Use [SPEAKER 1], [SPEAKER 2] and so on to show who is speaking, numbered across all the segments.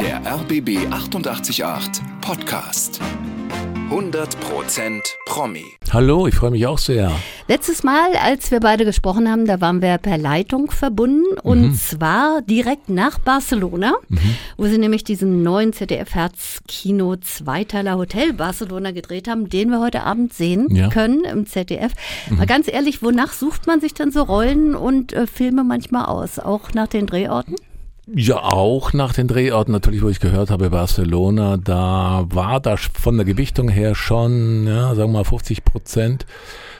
[SPEAKER 1] Der RBB 888 Podcast. 100% Promi.
[SPEAKER 2] Hallo, ich freue mich auch sehr.
[SPEAKER 3] Letztes Mal, als wir beide gesprochen haben, da waren wir per Leitung verbunden und
[SPEAKER 2] Mhm.
[SPEAKER 3] zwar direkt nach Barcelona, wo sie nämlich diesen neuen ZDF-Herzkino Zweiteiler Hotel Barcelona gedreht haben, den wir heute Abend sehen
[SPEAKER 2] Ja.
[SPEAKER 3] können im ZDF.
[SPEAKER 2] Mhm.
[SPEAKER 3] Mal ganz ehrlich, wonach sucht man sich denn so Rollen und äh, Filme manchmal aus? Auch nach den Drehorten?
[SPEAKER 2] Ja, auch nach den Drehorten natürlich, wo ich gehört habe, Barcelona, da war das von der Gewichtung her schon, ja, sagen wir mal 50 Prozent.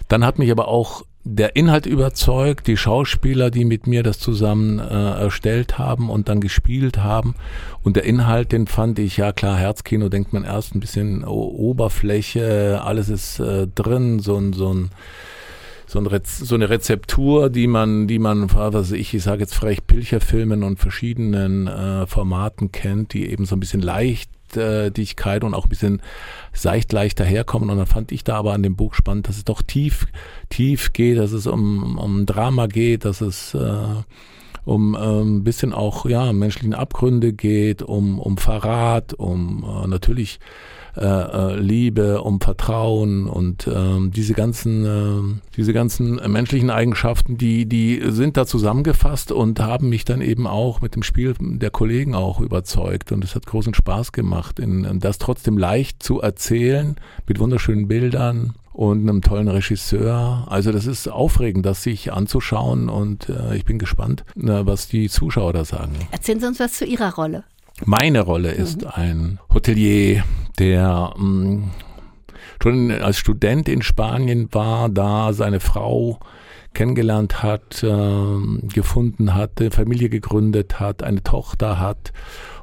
[SPEAKER 2] Dann hat mich aber auch der Inhalt überzeugt, die Schauspieler, die mit mir das zusammen äh, erstellt haben und dann gespielt haben. Und der Inhalt, den fand ich, ja klar, Herzkino denkt man erst ein bisschen Oberfläche, alles ist äh, drin, so ein, so ein so, ein Rez so eine Rezeptur, die man, die man, was ich, ich sage jetzt frech Pilcherfilmen und verschiedenen äh, Formaten kennt, die eben so ein bisschen Leichtigkeit und auch ein bisschen seicht leicht daherkommen. Und dann fand ich da aber an dem Buch spannend, dass es doch tief, tief geht, dass es um, um Drama geht, dass es äh, um ähm, ein bisschen auch ja menschlichen Abgründe geht, um um Verrat, um äh, natürlich äh, äh, Liebe, um Vertrauen und ähm, diese ganzen äh, diese ganzen menschlichen Eigenschaften, die die sind da zusammengefasst und haben mich dann eben auch mit dem Spiel der Kollegen auch überzeugt und es hat großen Spaß gemacht, in, das trotzdem leicht zu erzählen mit wunderschönen Bildern und einem tollen Regisseur. Also das ist aufregend, das sich anzuschauen und äh, ich bin gespannt, äh, was die Zuschauer da sagen.
[SPEAKER 3] Erzählen Sie uns was zu Ihrer Rolle.
[SPEAKER 2] Meine Rolle ist ein Hotelier, der mh, schon als Student in Spanien war, da seine Frau kennengelernt hat, äh, gefunden hat, eine Familie gegründet hat, eine Tochter hat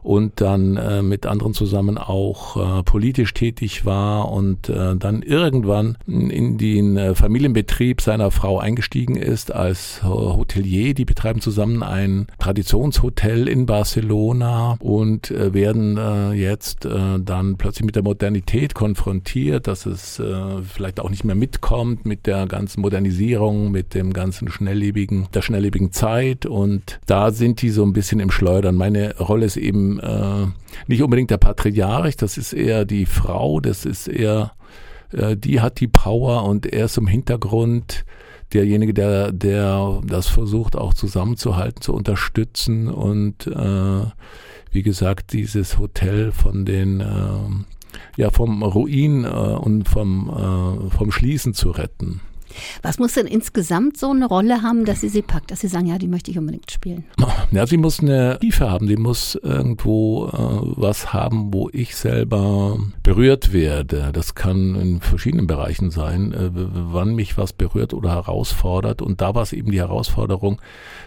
[SPEAKER 2] und dann äh, mit anderen zusammen auch äh, politisch tätig war und äh, dann irgendwann in den äh, Familienbetrieb seiner Frau eingestiegen ist als äh, Hotelier. Die betreiben zusammen ein Traditionshotel in Barcelona und äh, werden jetzt dann plötzlich mit der Modernität konfrontiert, dass es vielleicht auch nicht mehr mitkommt mit der ganzen Modernisierung, mit dem ganzen schnelllebigen, der schnelllebigen Zeit und da sind die so ein bisschen im Schleudern. Meine Rolle ist eben äh, nicht unbedingt der Patriarch, das ist eher die Frau, das ist eher, äh, die hat die Power und er ist im Hintergrund derjenige, der, der das versucht auch zusammenzuhalten, zu unterstützen und äh, wie gesagt, dieses Hotel von den äh, ja vom Ruin äh, und vom, äh, vom Schließen zu retten.
[SPEAKER 3] Was muss denn insgesamt so eine Rolle haben, dass Sie sie packt, dass Sie sagen, ja, die möchte ich unbedingt spielen?
[SPEAKER 2] Ja, sie muss eine Tiefe haben, sie muss irgendwo äh, was haben, wo ich selber berührt werde. Das kann in verschiedenen Bereichen sein, äh, wann mich was berührt oder herausfordert. Und da war es eben die Herausforderung,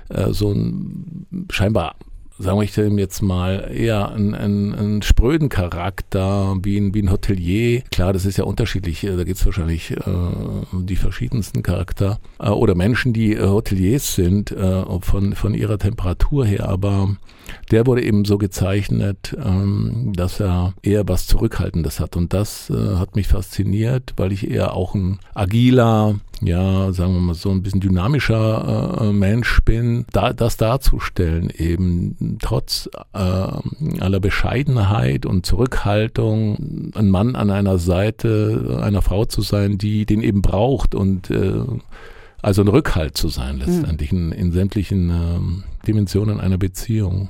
[SPEAKER 2] äh, so ein scheinbar sagen wir ich dem jetzt mal, eher einen, einen, einen spröden Charakter, wie ein, wie ein Hotelier. Klar, das ist ja unterschiedlich, äh, da gibt's wahrscheinlich äh, die verschiedensten Charakter äh, oder Menschen, die äh, Hoteliers sind, äh, von, von ihrer Temperatur her, aber der wurde eben so gezeichnet, ähm, dass er eher was Zurückhaltendes hat. Und das äh, hat mich fasziniert, weil ich eher auch ein agiler, ja, sagen wir mal so ein bisschen dynamischer äh, Mensch bin, da, das darzustellen, eben trotz äh, aller Bescheidenheit und Zurückhaltung, ein Mann an einer Seite einer Frau zu sein, die den eben braucht und äh, also ein Rückhalt zu sein letztendlich in, in sämtlichen ähm, Dimensionen einer Beziehung.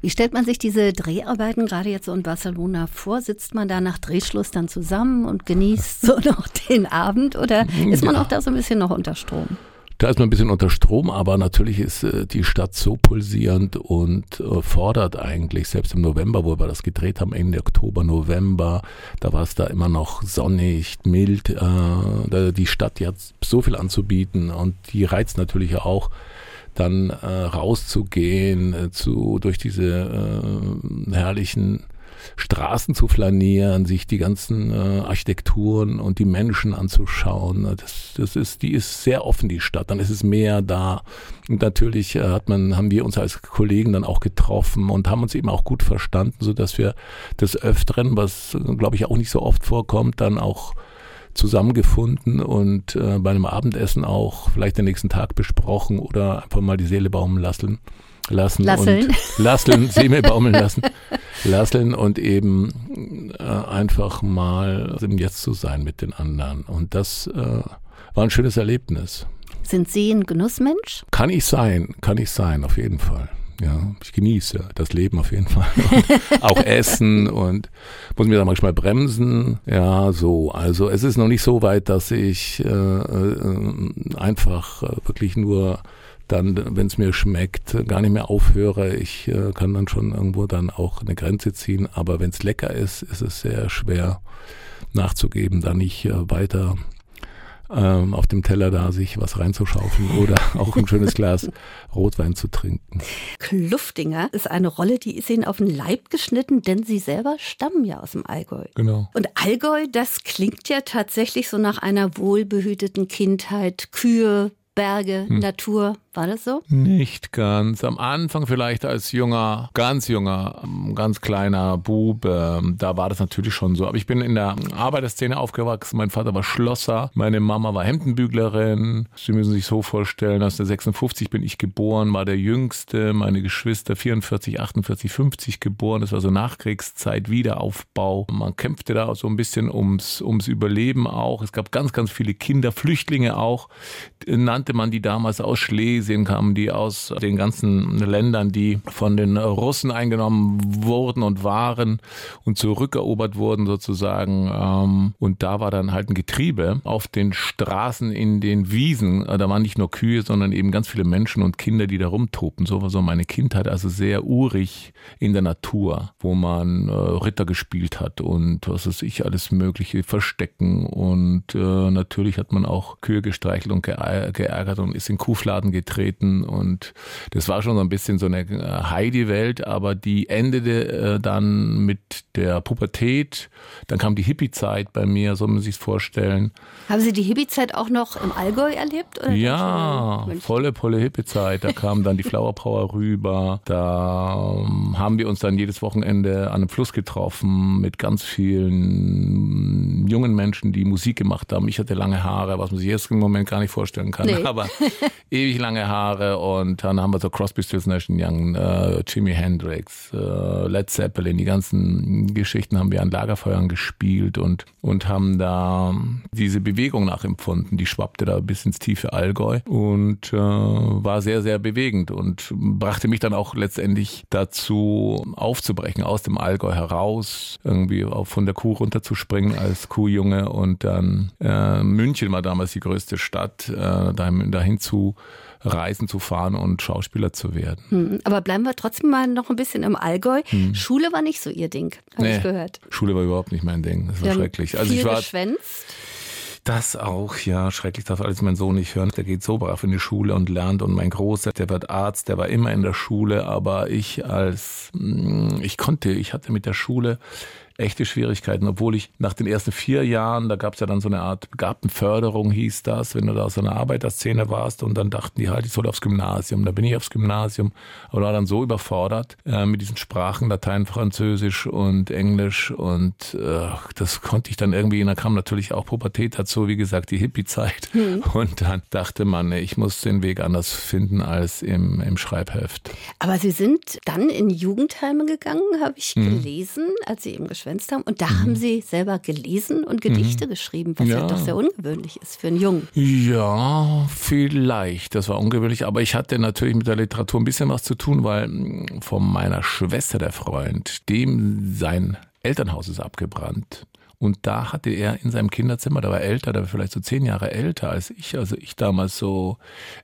[SPEAKER 3] Wie stellt man sich diese Dreharbeiten gerade jetzt so in Barcelona vor? Sitzt man da nach Drehschluss dann zusammen und genießt so noch den Abend oder ist man
[SPEAKER 2] Ja.
[SPEAKER 3] auch da so ein bisschen noch unter Strom?
[SPEAKER 2] Da ist man ein bisschen unter Strom, aber natürlich ist äh, die Stadt so pulsierend und äh, fordert eigentlich, selbst im November, wo wir das gedreht haben, Ende Oktober, November, da war es da immer noch sonnig, mild. Äh, da, die Stadt hat so viel anzubieten und die reizt natürlich auch dann äh, rauszugehen, äh, zu, durch diese äh, herrlichen Straßen zu flanieren, sich die ganzen äh, Architekturen und die Menschen anzuschauen. Das, das ist, die ist sehr offen, die Stadt. Dann ist es mehr da. Und natürlich äh, hat man, haben wir uns als Kollegen dann auch getroffen und haben uns eben auch gut verstanden, so dass wir des Öfteren, was äh, glaube ich auch nicht so oft vorkommt, dann auch zusammengefunden und äh, bei einem Abendessen auch vielleicht den nächsten Tag besprochen oder einfach mal die Seele baumen lassen. lassen
[SPEAKER 3] Lasseln.
[SPEAKER 2] und lasseln, Seme baumeln lassen, lasseln und eben äh, einfach mal im Jetzt zu sein mit den anderen. Und das äh, war ein schönes Erlebnis.
[SPEAKER 3] Sind Sie ein Genussmensch?
[SPEAKER 2] Kann ich sein, kann ich sein, auf jeden Fall. Ja, ich genieße das Leben auf jeden Fall. auch Essen und muss mir da manchmal bremsen. Ja, so. Also es ist noch nicht so weit, dass ich äh, äh, einfach äh, wirklich nur dann, wenn es mir schmeckt, gar nicht mehr aufhöre. Ich äh, kann dann schon irgendwo dann auch eine Grenze ziehen. Aber wenn es lecker ist, ist es sehr schwer nachzugeben, da nicht äh, weiter ähm, auf dem Teller da sich was reinzuschaufeln oder auch ein schönes Glas Rotwein zu trinken.
[SPEAKER 3] Kluftinger ist eine Rolle, die ist Ihnen auf den Leib geschnitten, denn Sie selber stammen ja aus dem Allgäu.
[SPEAKER 2] Genau.
[SPEAKER 3] Und Allgäu, das klingt ja tatsächlich so nach einer wohlbehüteten Kindheit. Kühe, Berge, hm. Natur. War das so?
[SPEAKER 2] Nicht ganz. Am Anfang vielleicht als junger, ganz junger, ganz kleiner Bub, äh, da war das natürlich schon so. Aber ich bin in der Arbeiterszene aufgewachsen. Mein Vater war Schlosser, meine Mama war Hemdenbüglerin. Sie müssen sich so vorstellen, aus der 56 bin ich geboren, war der Jüngste, meine Geschwister 44, 48, 50 geboren. Das war so Nachkriegszeit, Wiederaufbau. Man kämpfte da so ein bisschen ums, ums Überleben auch. Es gab ganz, ganz viele Kinder, Flüchtlinge auch, nannte man die damals aus Schlesien Schlesien kamen die aus den ganzen Ländern, die von den Russen eingenommen wurden und waren und zurückerobert wurden sozusagen. Ähm, und da war dann halt ein Getriebe auf den Straßen, in den Wiesen. Da waren nicht nur Kühe, sondern eben ganz viele Menschen und Kinder, die da rumtoben. So war so meine Kindheit, also sehr urig in der Natur, wo man äh, Ritter gespielt hat und was weiß ich, alles Mögliche verstecken. Und äh, natürlich hat man auch Kühe gestreichelt und geärgert und ist in Kuhfladen getreten aufgetreten und das war schon so ein bisschen so eine äh, Heidi-Welt, aber die endete äh, dann mit der Pubertät. Dann kam die Hippie-Zeit bei mir, so muss man sich vorstellen.
[SPEAKER 3] Haben Sie die Hippie-Zeit auch noch im Allgäu erlebt?
[SPEAKER 2] Oder ja, volle, volle Hippie-Zeit. Da kam dann die Flower Power rüber. Da ähm, haben wir uns dann jedes Wochenende an einem Fluss getroffen mit ganz vielen jungen Menschen, die Musik gemacht haben. Ich hatte lange Haare, was man sich jetzt im Moment gar nicht vorstellen kann. Nee. Aber ewig lange Haare und dann haben wir so Crosby, Stills, Nash Young, äh, Jimi Hendrix, äh, Led Zeppelin, die ganzen Geschichten haben wir an Lagerfeuern gespielt und, und haben da diese Bewegung nachempfunden. Die schwappte da bis ins tiefe Allgäu und äh, war sehr, sehr bewegend und brachte mich dann auch letztendlich dazu aufzubrechen, aus dem Allgäu heraus, irgendwie auch von der Kuh runterzuspringen als Kuhjunge und dann äh, München war damals die größte Stadt, äh, dahin, dahin zu Reisen zu fahren und Schauspieler zu werden.
[SPEAKER 3] Hm, aber bleiben wir trotzdem mal noch ein bisschen im Allgäu. Hm. Schule war nicht so Ihr Ding, habe nee, ich gehört.
[SPEAKER 2] Schule war überhaupt nicht mein Ding. Das war schrecklich.
[SPEAKER 3] Also viel ich war geschwänzt.
[SPEAKER 2] Das auch, ja, schrecklich darf alles mein Sohn nicht hören. Der geht so brav in die Schule und lernt und mein Großer, der wird Arzt, der war immer in der Schule, aber ich als, hm, ich konnte, ich hatte mit der Schule echte Schwierigkeiten, obwohl ich nach den ersten vier Jahren, da gab es ja dann so eine Art Begabtenförderung, hieß das, wenn du da aus so einer Arbeiterszene warst und dann dachten die halt, ich soll aufs Gymnasium. Da bin ich aufs Gymnasium, aber war dann so überfordert äh, mit diesen Sprachen, Latein, Französisch und Englisch und äh, das konnte ich dann irgendwie, und dann kam natürlich auch Pubertät dazu, wie gesagt, die Hippie-Zeit hm. und dann dachte man, ich muss den Weg anders finden als im, im Schreibheft.
[SPEAKER 3] Aber Sie sind dann in Jugendheime gegangen, habe ich hm. gelesen, als Sie eben geschwärmt geschwänzt haben. Und da mhm. haben Sie selber gelesen und Gedichte mhm. geschrieben, was ja. ja. doch sehr ungewöhnlich ist für einen Jungen.
[SPEAKER 2] Ja, vielleicht. Das war ungewöhnlich. Aber ich hatte natürlich mit der Literatur ein bisschen was zu tun, weil mm, von meiner Schwester der Freund, dem sein Elternhaus ist abgebrannt. Und da hatte er in seinem Kinderzimmer, der war älter, der war vielleicht so zehn Jahre älter als ich, also ich damals so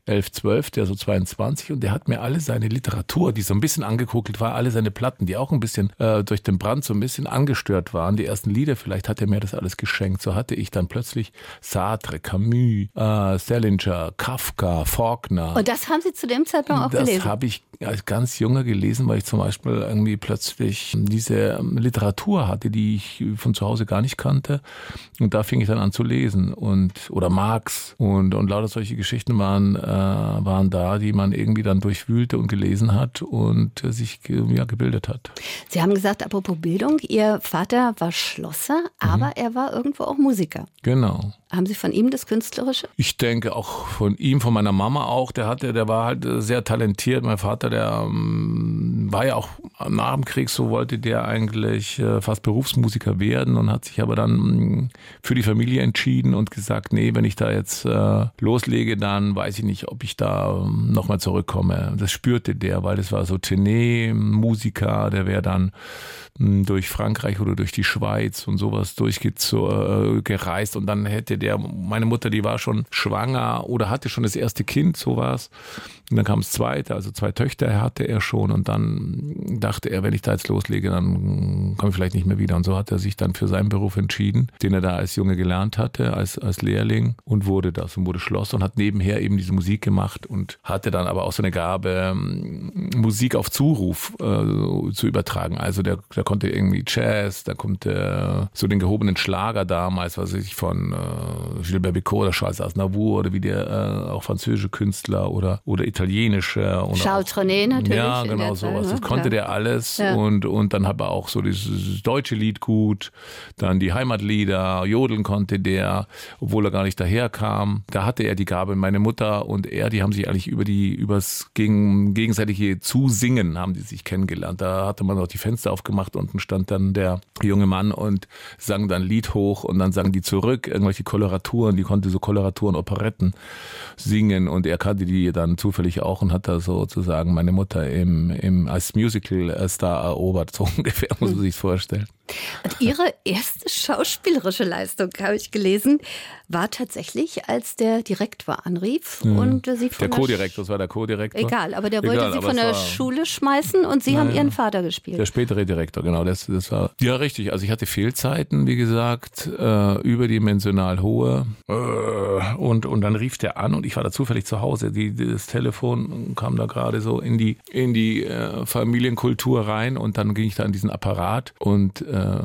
[SPEAKER 2] elf, zwölf, der so 22 und der hat mir alle seine Literatur, die so ein bisschen angekokelt war, alle seine Platten, die auch ein bisschen äh, durch den Brand so ein bisschen angestört waren, die ersten Lieder, vielleicht hat er mir das alles geschenkt. So hatte ich dann plötzlich Sartre, Camus, äh, Salinger, Kafka, Faulkner.
[SPEAKER 3] Und das haben Sie zu dem Zeitpunkt auch
[SPEAKER 2] das
[SPEAKER 3] gelesen?
[SPEAKER 2] Das habe ich als ganz Junger gelesen, weil ich zum Beispiel irgendwie plötzlich diese Literatur hatte, die ich von zu Hause gar nicht nicht kannte. Und da fing ich dann an zu lesen und oder Marx und und lauter solche Geschichten waren äh, waren da, die man irgendwie dann durchwühlte und gelesen hat und äh, sich ja, gebildet hat.
[SPEAKER 3] Sie haben gesagt, apropos Bildung, Ihr Vater war Schlosser, aber mhm. er war irgendwo auch Musiker.
[SPEAKER 2] Genau.
[SPEAKER 3] Haben Sie von ihm das Künstlerische?
[SPEAKER 2] Ich denke auch von ihm, von meiner Mama auch. Der hatte, der war halt sehr talentiert. Mein Vater, der ähm, war ja auch nach dem Krieg, so wollte der eigentlich äh, fast Berufsmusiker werden und hat sich aber dann ähm, für die Familie entschieden und gesagt, nee, wenn ich da jetzt äh, loslege, dann weiß ich nicht, ob ich da ähm, nochmal zurückkomme. Das spürte der, weil das war so Tenet-Musiker, der wäre dann hm, durch Frankreich oder durch die Schweiz und sowas durchgereist und dann hätte der, meine Mutter, die war schon schwanger oder hatte schon das erste Kind, sowas. Und dann kam das zweite, also zwei Töchter hatte er schon und dann dachte er, wenn ich da jetzt loslege, dann komme ich vielleicht nicht mehr wieder. Und so hat er sich dann für seinen Beruf entschieden, den er da als Junge gelernt hatte, als, als Lehrling und wurde das und wurde Schloss und hat nebenher eben diese Musik gemacht und hatte dann aber auch so eine Gabe, Musik auf Zuruf äh, zu übertragen. Also der, der konnte irgendwie Jazz, da kommt der, so den gehobenen Schlager damals, was weiß ich, von äh, Gilbert Bécaud oder Charles Aznavour oder wie der äh, auch französische Künstler oder, oder italienische.
[SPEAKER 3] Charles René natürlich.
[SPEAKER 2] Ja, genau sowas. Das konnte ja. der alles ja. und, und dann hat er auch so dieses deutsche Lied gut, dann die Heimatlieder, Jodeln konnte der, obwohl er gar nicht daherkam. Da hatte er die Gabe. Meine Mutter und er, die haben sich eigentlich über die, übers gegen, gegenseitige Zusingen haben die sich kennengelernt. Da hatte man auch die Fenster aufgemacht, unten stand dann der junge Mann und sang dann Lied hoch und dann sangen die zurück, irgendwelche Koloraturen, die konnte so Koloraturen, Operetten singen und er kannte die dann zufällig auch und hat da sozusagen meine Mutter im, im, als Musical-Star erobert, so ungefähr, muss man sich vorstellen.
[SPEAKER 3] Und ihre erste schauspielerische Leistung, habe ich gelesen, war tatsächlich, als der Direktor anrief mhm. und sie von
[SPEAKER 2] der Co-Direktor, das war der Co-Direktor.
[SPEAKER 3] Egal, aber der wollte Egal, sie von der Schule schmeißen und sie naja, haben ihren Vater gespielt.
[SPEAKER 2] Der spätere Direktor, genau, das, das war ja richtig. Also ich hatte Fehlzeiten, wie gesagt, äh, überdimensional hohe äh, und und dann rief der an und ich war da zufällig zu Hause. Die, das Telefon kam da gerade so in die in die äh, Familienkultur rein und dann ging ich da an diesen Apparat und äh,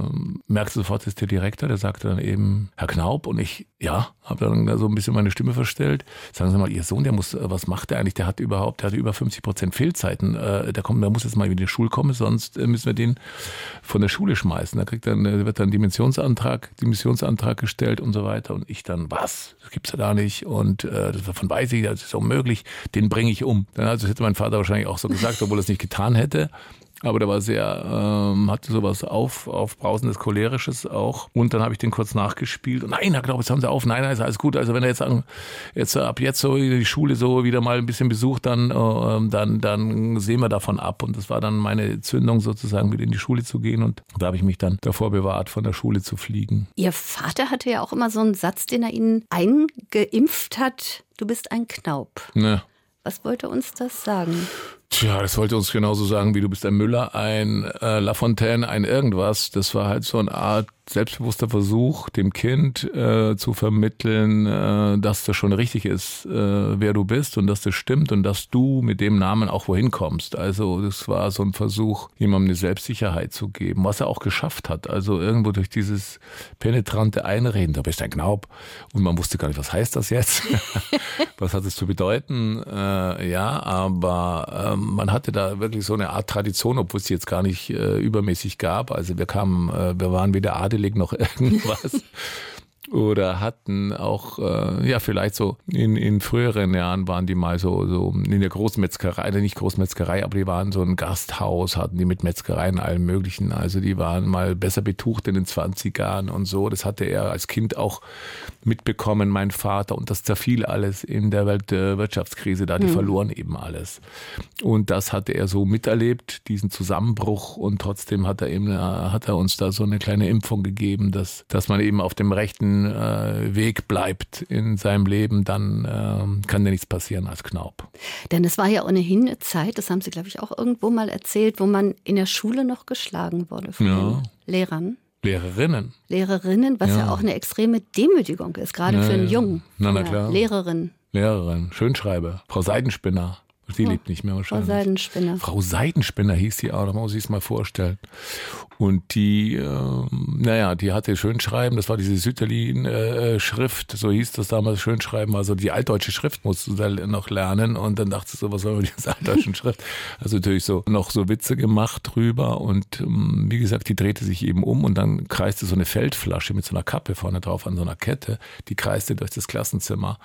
[SPEAKER 2] merkte sofort, das ist der Direktor, der sagte dann eben, Herr Knaub, und ich, ja, habe dann so ein bisschen meine Stimme verstellt. Sagen Sie mal, Ihr Sohn, der muss, äh, was macht der eigentlich? Der hat überhaupt, der hat über 50 Prozent Fehlzeiten. Äh, der kommt, der muss jetzt mal in die Schule kommen, sonst äh, müssen wir den von der Schule schmeißen. Da kriegt dann, wird dann Dimensionsantrag, Dimensionsantrag gestellt und so weiter. Und ich dann, was? Das gibt's ja da nicht. Und äh, davon weiß ich, das ist unmöglich, den bringe ich um. Dann also hätte mein Vater wahrscheinlich auch so gesagt, obwohl er es nicht getan hätte. Aber der war sehr, ähm, hatte sowas auf, aufbrausendes, cholerisches auch. Und dann habe ich den kurz nachgespielt. Und nein, Herr Glaub, jetzt haben Sie auf. Nein, nein, ist alles gut. Also wenn er jetzt, sagen, jetzt ab jetzt so die Schule so wieder mal ein bisschen besucht, dann, äh, dann, dann sehen wir davon ab. Und das war dann meine Zündung sozusagen, wieder in die Schule zu gehen. Und da habe ich mich dann davor bewahrt, von der Schule zu fliegen.
[SPEAKER 3] Ihr Vater hatte ja auch immer so einen Satz, den er Ihnen eingeimpft hat. Du bist ein Knaub.
[SPEAKER 2] Ne.
[SPEAKER 3] Was wollte uns das sagen?
[SPEAKER 2] Tja, das wollte uns genauso sagen, wie du bist ein Müller, ein äh, Lafontaine, ein irgendwas. Das war halt so eine Art selbstbewusster Versuch, dem Kind äh, zu vermitteln, äh, dass das schon richtig ist, äh, wer du bist und dass das stimmt und dass du mit dem Namen auch wohin kommst. Also das war so ein Versuch, jemandem eine Selbstsicherheit zu geben, was er auch geschafft hat. Also irgendwo durch dieses penetrante Einreden, da bist ein Knaub und man wusste gar nicht, was heißt das jetzt? was hat es zu bedeuten? Äh, ja, aber ähm, man hatte da wirklich so eine Art Tradition, obwohl es jetzt gar nicht äh, übermäßig gab. Also wir kamen, äh, wir waren weder adelig noch irgendwas oder hatten auch, äh, ja, vielleicht so in, in früheren Jahren waren die mal so, so in der Großmetzgerei, also nicht Großmetzgerei, aber die waren so ein Gasthaus, hatten die mit Metzgereien allen möglichen. Also die waren mal besser betucht in den 20ern und so. Das hatte er als Kind auch mitbekommen, mein Vater. Und das zerfiel alles in der Weltwirtschaftskrise da. Die mhm. verloren eben alles. Und das hatte er so miterlebt, diesen Zusammenbruch. Und trotzdem hat er eben, hat er uns da so eine kleine Impfung gegeben, dass, dass man eben auf dem rechten äh, Weg bleibt in seinem Leben, dann äh, kann dir nichts passieren als Knaub.
[SPEAKER 3] Denn es war ja ohnehin eine Zeit, das haben Sie, glaube ich, auch irgendwo mal erzählt, wo man in der Schule noch geschlagen wurde von ja. den Lehrern.
[SPEAKER 2] Lehrerinnen.
[SPEAKER 3] Lehrerinnen, was ja. ja. auch eine extreme Demütigung ist, gerade ja, für einen Jungen.
[SPEAKER 2] Na, na klar.
[SPEAKER 3] Lehrerin.
[SPEAKER 2] Lehrerin, Schönschreiber, Frau Seidenspinner. Die oh, lebt nicht mehr wahrscheinlich.
[SPEAKER 3] Frau Seidenspinner.
[SPEAKER 2] Frau Seidenspinner hieß sie auch, da muss ich es mal vorstellen. Und die, äh, naja, die hatte Schönschreiben, das war diese Sütterlin-Schrift, äh, so hieß das damals, Schönschreiben, also die altdeutsche Schrift musst du da noch lernen. Und dann dachte ich so, was soll man mit dieser altdeutschen Schrift? Also natürlich so noch so Witze gemacht drüber. Und ähm, wie gesagt, die drehte sich eben um und dann kreiste so eine Feldflasche mit so einer Kappe vorne drauf an so einer Kette, die kreiste durch das Klassenzimmer.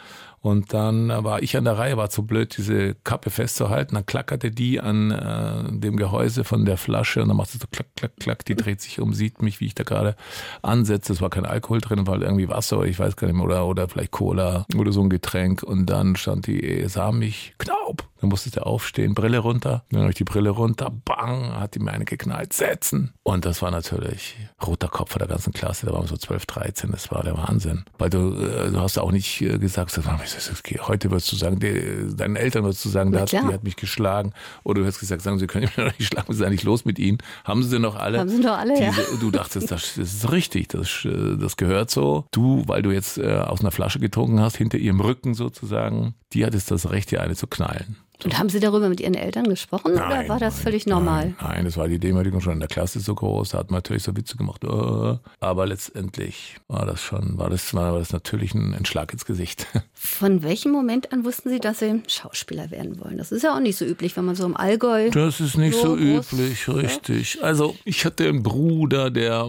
[SPEAKER 2] Und dann war ich an der Reihe, war zu blöd, diese Kappe festzuhalten. Dann klackerte die an äh, dem Gehäuse von der Flasche und dann macht sie so klack, klack, klack. Die dreht sich um, sieht mich, wie ich da gerade ansetze. Es war kein Alkohol drin, war irgendwie Wasser, ich weiß gar nicht mehr, oder, oder vielleicht Cola oder so ein Getränk. Und dann stand die, sah mich, Knaub. Dann musste der aufstehen, Brille runter. Dann habe ich die Brille runter, bang, hat die mir eine geknallt, setzen. Und das war natürlich roter Kopf der ganzen Klasse. Da waren wir so 12, 13. Das war der Wahnsinn. Weil du, äh, du hast auch nicht äh, gesagt, heute würdest du sagen, deinen Eltern würdest du sagen, der hat, die hat mich geschlagen. Oder du hättest gesagt, sagen, sie können mich noch nicht schlagen, was ist eigentlich los mit ihnen? Haben sie noch alle?
[SPEAKER 3] Haben sie noch alle,
[SPEAKER 2] diese,
[SPEAKER 3] ja.
[SPEAKER 2] Du dachtest, das, das ist richtig, das, das gehört so. Du, weil du jetzt äh, aus einer Flasche getrunken hast, hinter ihrem Rücken sozusagen, die hattest das Recht, dir eine zu knallen.
[SPEAKER 3] Und haben Sie darüber mit Ihren Eltern gesprochen nein, oder war das
[SPEAKER 2] nein,
[SPEAKER 3] völlig normal?
[SPEAKER 2] Nein, nein, das war die Demütigung schon in der Klasse so groß, da hat man natürlich so Witze gemacht. Oh, aber letztendlich war das schon, war das, war das natürlich ein, ein Schlag ins Gesicht.
[SPEAKER 3] Von welchem Moment an wussten Sie, dass Sie Schauspieler werden wollen? Das ist ja auch nicht so üblich, wenn man so im Allgäu.
[SPEAKER 2] Das ist nicht so, so üblich, richtig. Also ich hatte einen Bruder, der,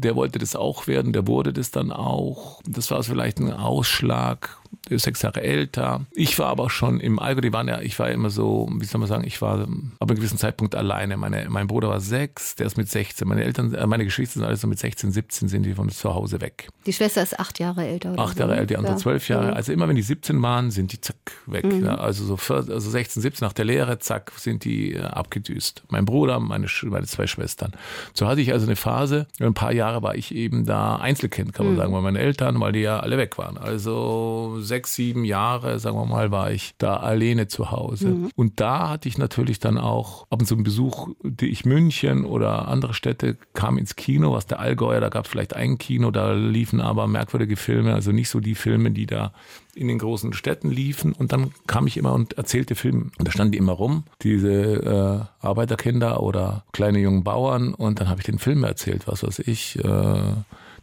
[SPEAKER 2] der wollte das auch werden, der wurde das dann auch. Das war vielleicht ein Ausschlag sechs Jahre älter. Ich war aber schon im Allgäu, die waren ja, ich war immer so, wie soll man sagen, ich war ab einem gewissen Zeitpunkt alleine. Meine, mein Bruder war sechs, der ist mit 16. Meine Eltern, äh, meine Geschwister sind alle so mit 16, 17 sind die von zu Hause weg.
[SPEAKER 3] Die Schwester ist acht Jahre älter.
[SPEAKER 2] Oder acht Jahre älter, die andere zwölf Jahre. Mhm. Also immer wenn die 17 waren, sind die zack weg. Mhm. Ja, also so 14, also 16, 17 nach der Lehre, zack, sind die äh, abgedüst. Mein Bruder, meine, meine zwei Schwestern. So hatte ich also eine Phase, ein paar Jahre war ich eben da Einzelkind, kann man mhm. sagen, bei meinen Eltern, weil die ja alle weg waren. Also sechs, sieben Jahre, sagen wir mal, war ich da alleine zu Hause. Mhm. Und da hatte ich natürlich dann auch ab und zu einen Besuch, die ich München oder andere Städte kam ins Kino, was der Allgäuer, da gab es vielleicht ein Kino, da liefen aber merkwürdige Filme, also nicht so die Filme, die da in den großen Städten liefen. Und dann kam ich immer und erzählte Filme. Und da standen die immer rum, diese äh, Arbeiterkinder oder kleine jungen Bauern. Und dann habe ich den Film erzählt, was weiß ich. Äh,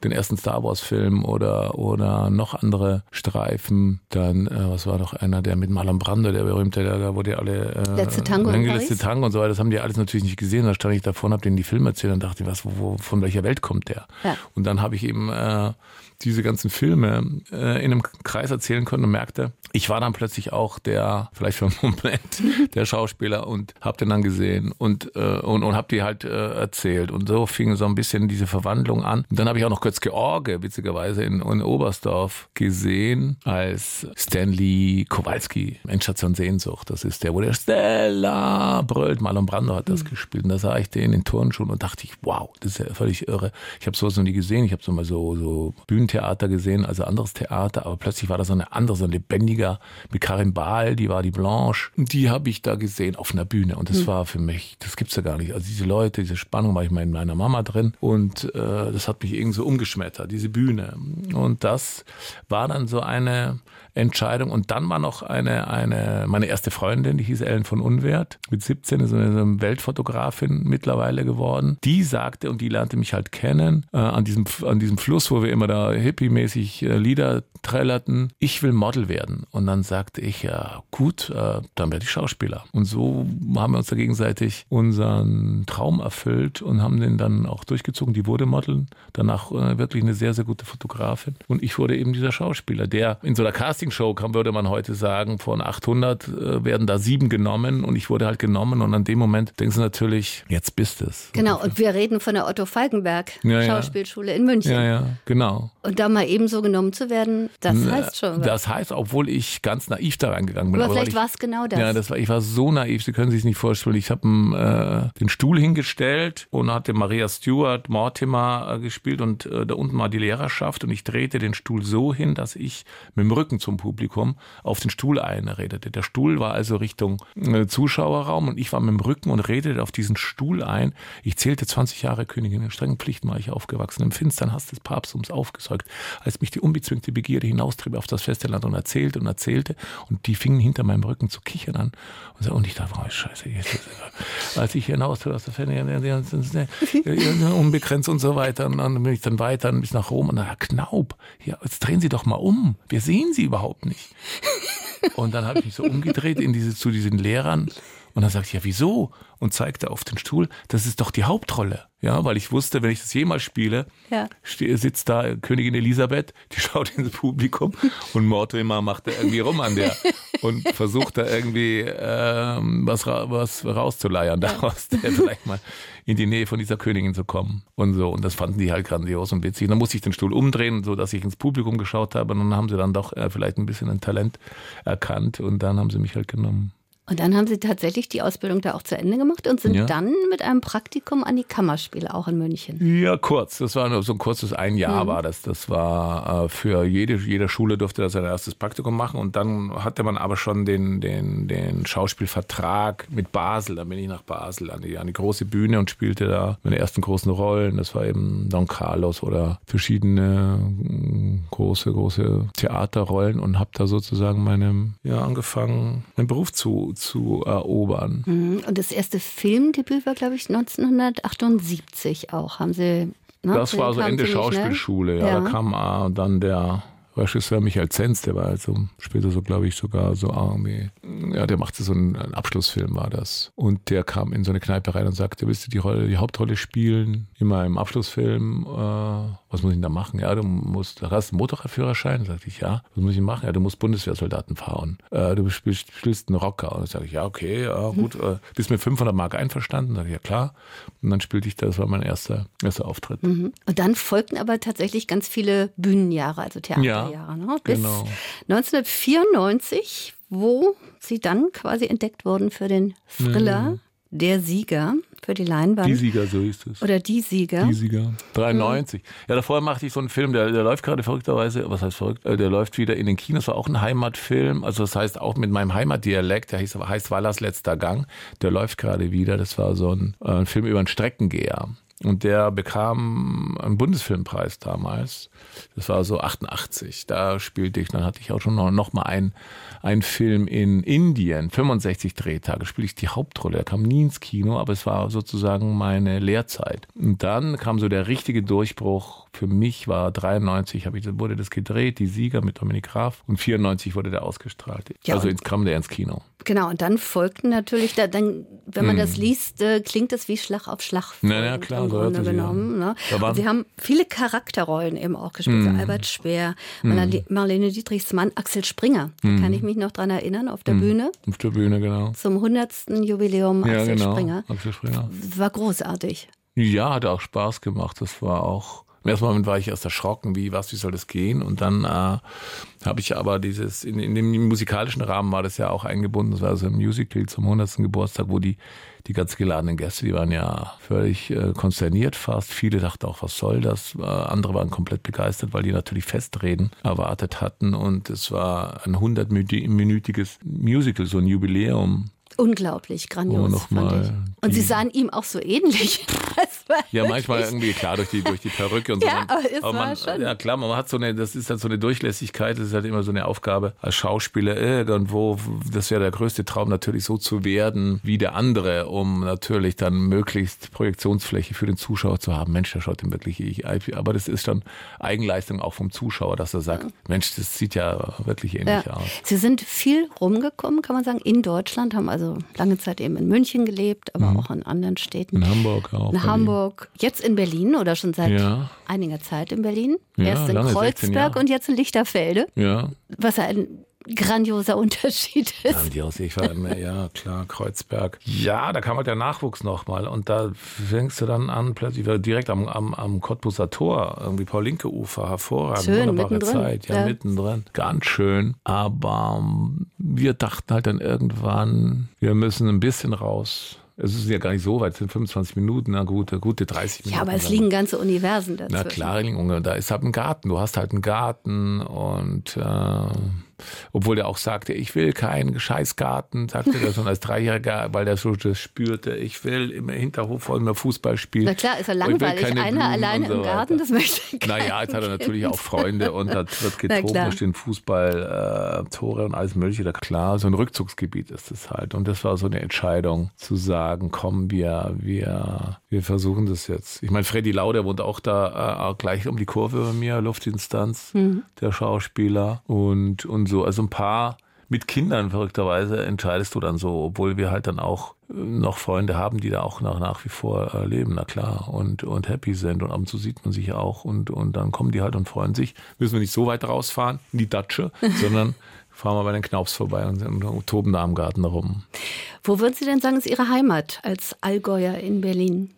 [SPEAKER 2] den ersten Star Wars Film oder oder noch andere Streifen. Dann äh, was war noch einer, der mit Marlon Brando, der berühmte, da, da wurde alle
[SPEAKER 3] äh, letzte Tango,
[SPEAKER 2] letzte Tango und so weiter. Das haben die alles natürlich nicht gesehen. Da stand ich davor und habe denen die Filme erzählt und dachte, was, wo, wo, von welcher Welt kommt der? Ja. Und dann habe ich eben äh, diese ganzen Filme äh, in einem Kreis erzählen können und merkte, ich war dann plötzlich auch der, vielleicht für einen Moment, der Schauspieler und hab den dann gesehen und, äh, und, und hab die halt äh, erzählt. Und so fing so ein bisschen diese Verwandlung an. Und dann habe ich auch noch kurz George, witzigerweise, in, in Oberstdorf gesehen, als Stanley Kowalski, Endstation Sehnsucht. Das ist der, wo der Stella brüllt. Marlon Brando hat das mhm. gespielt. Und da sah ich den in Turnschuhen und dachte ich, wow, das ist ja völlig irre. Ich habe sowas noch nie gesehen. Ich habe so mal so, so Bühnentheater gesehen, also anderes Theater, aber plötzlich war da so eine andere, so ein lebendiger mit Karin Bahl, die war die Blanche. Und die habe ich da gesehen auf einer Bühne. Und das mhm. war für mich, das gibt's ja gar nicht. Also diese Leute, diese Spannung war ich mal in meiner Mama drin. Und äh, das hat mich irgendwie so umgeschmettert, diese Bühne. Und das war dann so eine Entscheidung. Und dann war noch eine, eine, meine erste Freundin, die hieß Ellen von Unwert, mit 17 ist eine Weltfotografin mittlerweile geworden. Die sagte, und die lernte mich halt kennen, äh, an diesem, an diesem Fluss, wo wir immer da hippie-mäßig äh, Lieder trällerten, ich will Model werden. Und dann sagte ich, ja gut, äh, dann werde ich Schauspieler. Und so haben wir uns da gegenseitig unseren Traum erfüllt und haben den dann auch durchgezogen. Die wurde Model, danach äh, wirklich eine sehr, sehr gute Fotografin. Und ich wurde eben dieser Schauspieler, der in so einer Castingshow kam, würde man heute sagen, von 800 äh, werden da sieben genommen und ich wurde halt genommen und an dem Moment denkst du natürlich, jetzt bist es.
[SPEAKER 3] Genau, und wir reden von der Otto Falkenberg ja, Schauspielschule in München.
[SPEAKER 2] Ja, ja, genau.
[SPEAKER 3] Und da mal eben so genommen zu werden, das heißt schon.
[SPEAKER 2] Das heißt, obwohl ich ganz naiv da reingegangen bin.
[SPEAKER 3] Aber, vielleicht war es genau das.
[SPEAKER 2] Ja, das war, ich war so naiv, Sie können sich nicht vorstellen. Ich habe äh, den Stuhl hingestellt und hatte Maria Stewart Mortimer äh, gespielt und äh, da unten war die Lehrerschaft und ich drehte den Stuhl so hin, dass ich mit dem Rücken zum Publikum auf den Stuhl einredete. Der Stuhl war also Richtung äh, Zuschauerraum und ich war mit dem Rücken und redete auf diesen Stuhl ein. Ich zählte 20 Jahre Königin, in strengen Pflichten war ich aufgewachsen, im finstern Hass des Papsttums aufgesäugt, als mich die unbezwingte Begierde hinaustrieb auf das feste Land und erzählte und erzählte und die fingen hinter meinem Rücken zu kichern an und, ich dachte, oh scheiße, als ich hinaus aus der Ferne, unbegrenzt und so weiter und dann bin ich dann weiter bis nach Rom und dann, Knaub, ja, jetzt drehen Sie doch mal um, wir sehen Sie überhaupt nicht. Und dann habe ich mich so umgedreht in diese, zu diesen Lehrern und dann sagte ich, ja, wieso? Und zeigte auf den Stuhl, das ist doch die Hauptrolle. Ja, weil ich wusste, wenn ich das jemals spiele, ja. sitzt da Königin Elisabeth, die schaut ins Publikum und Mortimer macht da irgendwie rum an der und versucht da irgendwie ähm, was, was rauszuleiern, daraus der vielleicht mal in die Nähe von dieser Königin zu kommen und so. Und das fanden die halt grandios und witzig. Und dann musste ich den Stuhl umdrehen, so dass ich ins Publikum geschaut habe. Und dann haben sie dann doch äh, vielleicht ein bisschen ein Talent erkannt und dann haben sie mich halt genommen.
[SPEAKER 3] Und dann haben Sie tatsächlich die Ausbildung da auch zu Ende gemacht und sind ja. dann mit einem Praktikum an die Kammerspiele auch in München.
[SPEAKER 2] Ja, kurz. Das war nur so ein kurzes ein Jahr mhm. war das. Das war äh, für jede, jede Schule durfte das sein erstes Praktikum machen und dann hatte man aber schon den, den, den Schauspielvertrag mit Basel. Dann bin ich nach Basel an die, an die große Bühne und spielte da meine ersten großen Rollen. Das war eben Don Carlos oder verschiedene mm, große, große Theaterrollen und habe da sozusagen meinem, ja, angefangen, meinen Beruf zu, zu erobern.
[SPEAKER 3] Mhm. Und das erste Filmdebüt war, glaube ich, 1978 auch. Haben Sie.
[SPEAKER 2] Ne? Das war so Ende Schauspielschule, ja, ja. Da kam dann der Regisseur Michael Zenz, der war also später so, glaube ich, sogar so irgendwie, ja, der machte so einen, einen, Abschlussfilm, war das. Und der kam in so eine Kneipe rein und sagte, willst du die Rolle, die Hauptrolle spielen? Immer im Abschlussfilm, äh, was muss ich da machen? Ja, du musst, da hast du einen Motorradführerschein? Sagte ich, ja. Was muss ich machen? Ja, du musst Bundeswehrsoldaten fahren. Äh, du spielst, spielst einen Rocker. Und sage ich, ja, okay, ja, gut. Äh, bist mit 500 Mark einverstanden? Sag ich, ja, klar. Und dann spielte ich, das war mein erster, erster Auftritt.
[SPEAKER 3] Mhm. Und dann folgten aber tatsächlich ganz viele Bühnenjahre, also Theaterjahre. Ja, ne? Bis genau. 1994, wo sie dann quasi entdeckt wurden für den Thriller. Mhm. Der Sieger für die Leinwand.
[SPEAKER 2] Die Sieger, so ist es.
[SPEAKER 3] Oder die Sieger.
[SPEAKER 2] Die Sieger. 93. Mhm. Ja, davor machte ich so einen Film, der, der läuft gerade verrückterweise, was heißt verrückt? Äh, der läuft wieder in den Kinos, war auch ein Heimatfilm. Also das heißt auch mit meinem Heimatdialekt, der heißt, heißt Wallers letzter Gang. Der läuft gerade wieder. Das war so ein, äh, ein Film über einen Streckengeher. Und der bekam einen Bundesfilmpreis damals. Das war so 88. Da spielte ich, dann hatte ich auch schon noch, noch mal einen, einen Film in Indien, 65 Drehtage, spielte ich die Hauptrolle. Er kam nie ins Kino, aber es war sozusagen meine Lehrzeit. Und dann kam so der richtige Durchbruch. Für mich war 93, habe ich, wurde das gedreht, die Sieger mit Dominik Graf. Und 94 wurde der ausgestrahlt. Ja, also ins kam der ins Kino.
[SPEAKER 3] Genau, und dann folgten natürlich, da, dann, wenn man hm. das liest, äh, klingt es wie Schlag auf Schlag.
[SPEAKER 2] Na, ja, klar,
[SPEAKER 3] im Grunde genommen. Ne? Sie haben viele Charakterrollen eben auch gespielt. Mm. Albert Speer, mm. Marlene Dietrichs Mann, Axel Springer. Da mm. kann ich mich noch dran erinnern, auf der mm. Bühne.
[SPEAKER 2] Auf der Bühne, genau.
[SPEAKER 3] Zum 100. Jubiläum
[SPEAKER 2] ja,
[SPEAKER 3] Axel
[SPEAKER 2] genau.
[SPEAKER 3] Springer.
[SPEAKER 2] Axel Springer.
[SPEAKER 3] War großartig.
[SPEAKER 2] Ja, hat auch Spaß gemacht. Das war auch im ersten Moment war ich erst erschrocken, wie, was, wie soll das gehen? Und dann äh, habe ich aber dieses, in, in dem musikalischen Rahmen war das ja auch eingebunden. Das war so ein Musical zum 100. Geburtstag, wo die, die ganz geladenen Gäste, die waren ja völlig äh, konsterniert fast. Viele dachten auch, was soll das? Äh, andere waren komplett begeistert, weil die natürlich Festreden erwartet hatten. Und es war ein 100-minütiges Musical, so ein Jubiläum
[SPEAKER 3] Unglaublich, grandios.
[SPEAKER 2] Oh, fand ich.
[SPEAKER 3] Und sie sahen ihm auch so ähnlich.
[SPEAKER 2] ja, manchmal irgendwie, klar, durch die, durch die Perücke und so.
[SPEAKER 3] ja, aber, es
[SPEAKER 2] aber man,
[SPEAKER 3] schon.
[SPEAKER 2] Ja, klar, man hat so eine, das ist halt so eine Durchlässigkeit, das ist halt immer so eine Aufgabe als Schauspieler, irgendwo, das wäre der größte Traum, natürlich so zu werden wie der andere, um natürlich dann möglichst Projektionsfläche für den Zuschauer zu haben. Mensch, der schaut ihm wirklich, ich, aber das ist dann Eigenleistung auch vom Zuschauer, dass er sagt. Mensch, das sieht ja wirklich ähnlich ja. aus.
[SPEAKER 3] Sie sind viel rumgekommen, kann man sagen, in Deutschland, haben also also lange Zeit eben in München gelebt, aber mhm. auch in anderen Städten.
[SPEAKER 2] In Hamburg auch.
[SPEAKER 3] In Hamburg. Jetzt in Berlin oder schon seit ja. einiger Zeit in Berlin. Ja, Erst in Kreuzberg und jetzt in Lichterfelde.
[SPEAKER 2] Ja.
[SPEAKER 3] Was ein grandioser Unterschied ist.
[SPEAKER 2] Grandios, ich war immer, ja klar, Kreuzberg. Ja, da kam halt der Nachwuchs nochmal und da fängst du dann an, plötzlich direkt am, am, am Cottbuser Tor, irgendwie Paulinke-Ufer, hervorragend,
[SPEAKER 3] schön,
[SPEAKER 2] wunderbare
[SPEAKER 3] mittendrin.
[SPEAKER 2] Zeit, ja, ja, mittendrin, ganz schön. Aber wir dachten halt dann irgendwann, wir müssen ein bisschen raus es ist ja gar nicht so weit, es sind 25 Minuten, na gut, gute 30 Minuten.
[SPEAKER 3] Ja, aber es liegen ganze Universen dazwischen.
[SPEAKER 2] Na klar, da ist halt ein Garten, du hast halt einen Garten und äh, obwohl der auch sagte, ich will keinen Scheißgarten, sagte er schon als Dreijähriger, weil der so das spürte, ich will im Hinterhof wollen wir Fußball spielen.
[SPEAKER 3] Na klar, ist er langweilig, einer alleine so im Garten, das möchte
[SPEAKER 2] kein Naja, jetzt hat er natürlich auch Freunde und da wird getobt, da stehen Fußball, äh, Tore und alles mögliche, da klar, so ein Rückzugsgebiet ist es halt. Und das war so eine Entscheidung zu sagen, komm, wir, wir, wir versuchen das jetzt. Ich meine, Freddy Lau, der wohnt auch da äh, gleich um die Kurve bei mir, Luftinstanz, mhm. der Schauspieler. Und, und so, also ein paar mit Kindern verrückterweise entscheidest du dann so, obwohl wir halt dann auch äh, noch Freunde haben, die da auch nach, nach wie vor äh, leben, na klar, und, und happy sind. Und ab und zu sieht man sich auch und, und dann kommen die halt und freuen sich. Müssen wir nicht so weit rausfahren in die Datsche, sondern fahren wir bei den Knaups vorbei und, und toben da am Garten rum.
[SPEAKER 3] Wo würden Sie denn sagen, ist Ihre Heimat als Allgäuer in Berlin?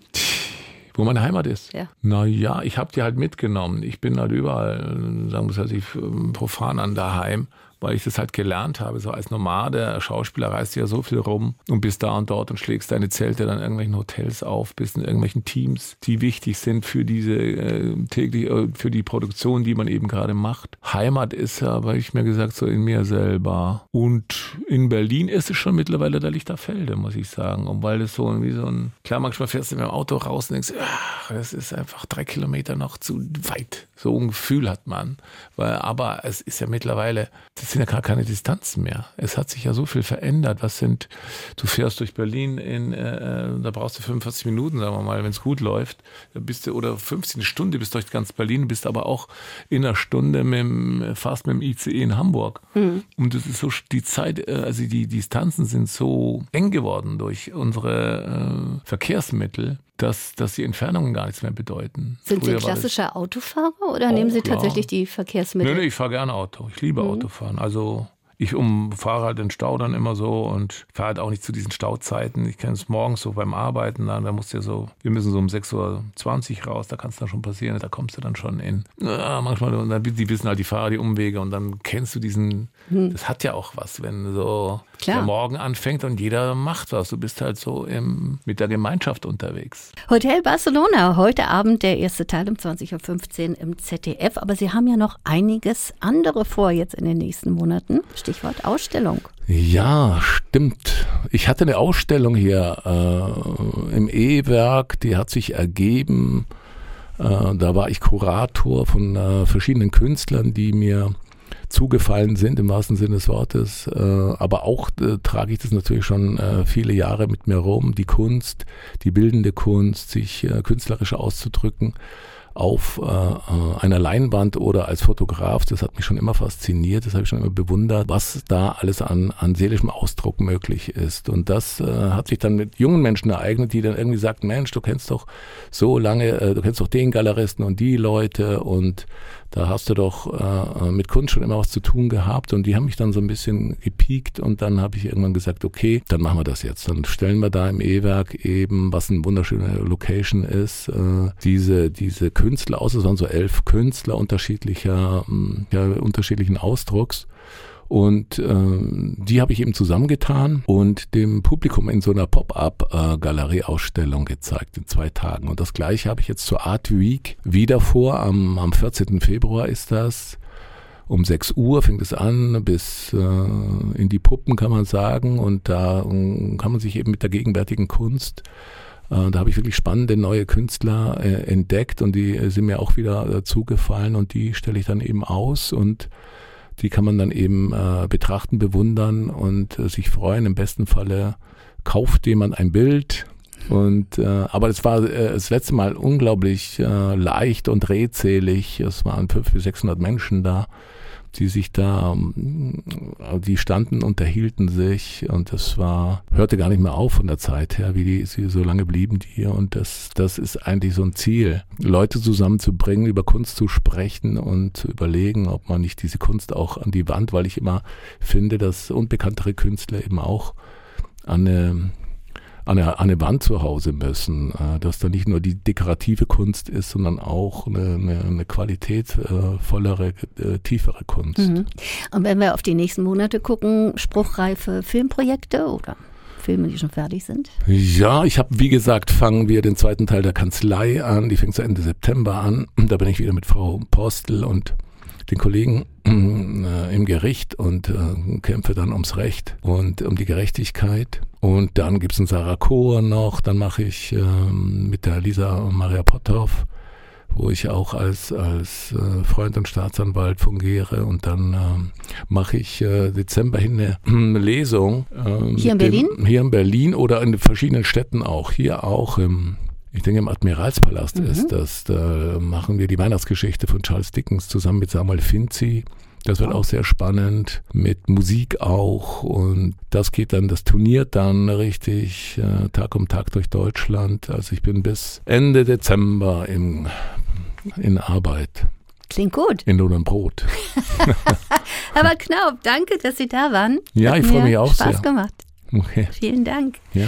[SPEAKER 2] Wo meine Heimat ist?
[SPEAKER 3] Ja.
[SPEAKER 2] Naja, ich habe die halt mitgenommen. Ich bin halt überall, sagen wir es halt, profan an daheim weil ich das halt gelernt habe. So als Nomade, Schauspieler reist ja so viel rum und bist da und dort und schlägst deine Zelte dann in irgendwelchen Hotels auf, bist in irgendwelchen Teams, die wichtig sind für diese äh, täglich, äh, für die Produktion, die man eben gerade macht. Heimat ist ja, habe ich mir gesagt, so in mir selber. Und in Berlin ist es schon mittlerweile der Lichterfelde, muss ich sagen. Und weil das so wie so ein, klar, manchmal fährst du mit dem Auto raus und denkst, ach, das ist einfach drei Kilometer noch zu weit. So ein Gefühl hat man. Weil, aber es ist ja mittlerweile, das das sind ja gar keine Distanzen mehr. Es hat sich ja so viel verändert. Was sind, du fährst durch Berlin in, äh, äh da brauchst du 45 Minuten, sagen wir mal, wenn es gut läuft. Da bist du, oder 15 Stunden bist durch ganz Berlin, bist aber auch in einer Stunde mit dem, fast mit dem ICE in Hamburg. Mhm. Und das ist so, die Zeit, äh, also die Distanzen sind so eng geworden durch unsere äh, Verkehrsmittel dass, dass die Entfernungen gar nichts mehr bedeuten.
[SPEAKER 3] Sind Früher Sie klassischer Autofahrer oder nehmen Sie tatsächlich die Verkehrsmittel?
[SPEAKER 2] Nein, nee, ich fahre gerne Auto. Ich liebe mhm. Autofahren. Also ich umfahre halt den Stau dann immer so und fahre halt auch nicht zu diesen Stauzeiten. Ich kenne es morgens so beim Arbeiten dann, da musst du ja so, wir müssen so um 6.20 Uhr raus, da kann es dann schon passieren, da kommst du dann schon in. Ja, manchmal, und dann, die wissen halt die Fahrer die Umwege und dann kennst du diesen, hm. das hat ja auch was, wenn so Klar. der Morgen anfängt und jeder macht was. Du bist halt so im, mit der Gemeinschaft unterwegs.
[SPEAKER 3] Hotel Barcelona, heute Abend der erste Teil um 20.15 Uhr im ZDF, aber Sie haben ja noch einiges andere vor jetzt in den nächsten Monaten. Stichwort Ausstellung.
[SPEAKER 2] Ja, stimmt. Ich hatte eine Ausstellung hier äh, im E-Werk, die hat sich ergeben. Äh, da war ich Kurator von äh, verschiedenen Künstlern, die mir zugefallen sind, im wahrsten Sinne des Wortes. Äh, aber auch äh, trage ich das natürlich schon äh, viele Jahre mit mir rum, die Kunst, die bildende Kunst, sich äh, künstlerisch auszudrücken auf äh, äh, einer Leinwand oder als Fotograf, das hat mich schon immer fasziniert, das habe ich schon immer bewundert, was da alles an, an seelischem Ausdruck möglich ist. Und das äh, hat sich dann mit jungen Menschen ereignet, die dann irgendwie sagten, Mensch, du kennst doch so lange, äh, du kennst doch den Galeristen und die Leute und da hast du doch äh, äh, mit Kunst schon immer was zu tun gehabt und die haben mich dann so ein bisschen gepiekt und dann habe ich irgendwann gesagt, okay, dann machen wir das jetzt. Dann stellen wir da im E-Werk eben, was eine wunderschöne Location ist, äh, diese, diese Künstler aus. Es waren so elf Künstler unterschiedlicher, ja, unterschiedlichen Ausdrucks. Und äh, die habe ich eben zusammengetan und dem Publikum in so einer Pop-up-Galerie-Ausstellung gezeigt in zwei Tagen. Und das gleiche habe ich jetzt zur Art Week wieder vor. Am, am 14. Februar ist das. Um 6 Uhr fängt es an, bis äh, in die Puppen kann man sagen. Und da äh, kann man sich eben mit der gegenwärtigen Kunst äh, da habe ich wirklich spannende neue Künstler äh, entdeckt und die sind mir auch wieder äh, zugefallen und die stelle ich dann eben aus und die kann man dann eben äh, betrachten, bewundern und äh, sich freuen. Im besten Falle kauft jemand ein Bild. Und äh, aber es war äh, das letzte Mal unglaublich äh, leicht und redselig. Es waren 500 bis 600 Menschen da die sich da, ähm, die standen, unterhielten sich und das war, hörte gar nicht mehr auf von der Zeit her, wie die, sie so lange blieben die und das, das ist eigentlich so ein Ziel, Leute zusammenzubringen, über Kunst zu sprechen und zu überlegen, ob man nicht diese Kunst auch an die Wand, weil ich immer finde, dass unbekanntere Künstler eben auch an eine an eine, an eine Wand zu Hause müssen, äh, dass da nicht nur die dekorative Kunst ist, sondern auch eine, eine, eine qualitätvollere, äh, tiefere Kunst. Mhm.
[SPEAKER 3] Und wenn wir auf die nächsten Monate gucken, spruchreife Filmprojekte oder? Filme, die schon fertig sind?
[SPEAKER 2] Ja, ich habe, wie gesagt, fangen wir den zweiten Teil der Kanzlei an. Die fängt zu Ende September an. Da bin ich wieder mit Frau Postel und den Kollegen äh, im Gericht und äh, kämpfe dann ums Recht und um die Gerechtigkeit. Und dann gibt es einen Sarah Chor noch, dann mache ich ähm, mit der Lisa Maria Potthoff wo ich auch als, als äh, Freund und Staatsanwalt fungiere. Und dann ähm, mache ich äh, Dezember hin eine äh, Lesung.
[SPEAKER 3] Ähm, hier in Berlin?
[SPEAKER 2] Dem, hier in Berlin oder in verschiedenen Städten auch. Hier auch im ich denke, im Admiralspalast mhm. ist das. Da machen wir die Weihnachtsgeschichte von Charles Dickens zusammen mit Samuel Finzi. Das wird auch sehr spannend, mit Musik auch. Und das geht dann, das turniert dann richtig äh, Tag um Tag durch Deutschland. Also ich bin bis Ende Dezember im in Arbeit.
[SPEAKER 3] Klingt gut.
[SPEAKER 2] In Lohn und Brot.
[SPEAKER 3] Aber Knaub, danke, dass Sie da waren.
[SPEAKER 2] Ja, Hat ich freue mich auch
[SPEAKER 3] Spaß
[SPEAKER 2] sehr.
[SPEAKER 3] gemacht. Okay. Vielen Dank.
[SPEAKER 2] Ja.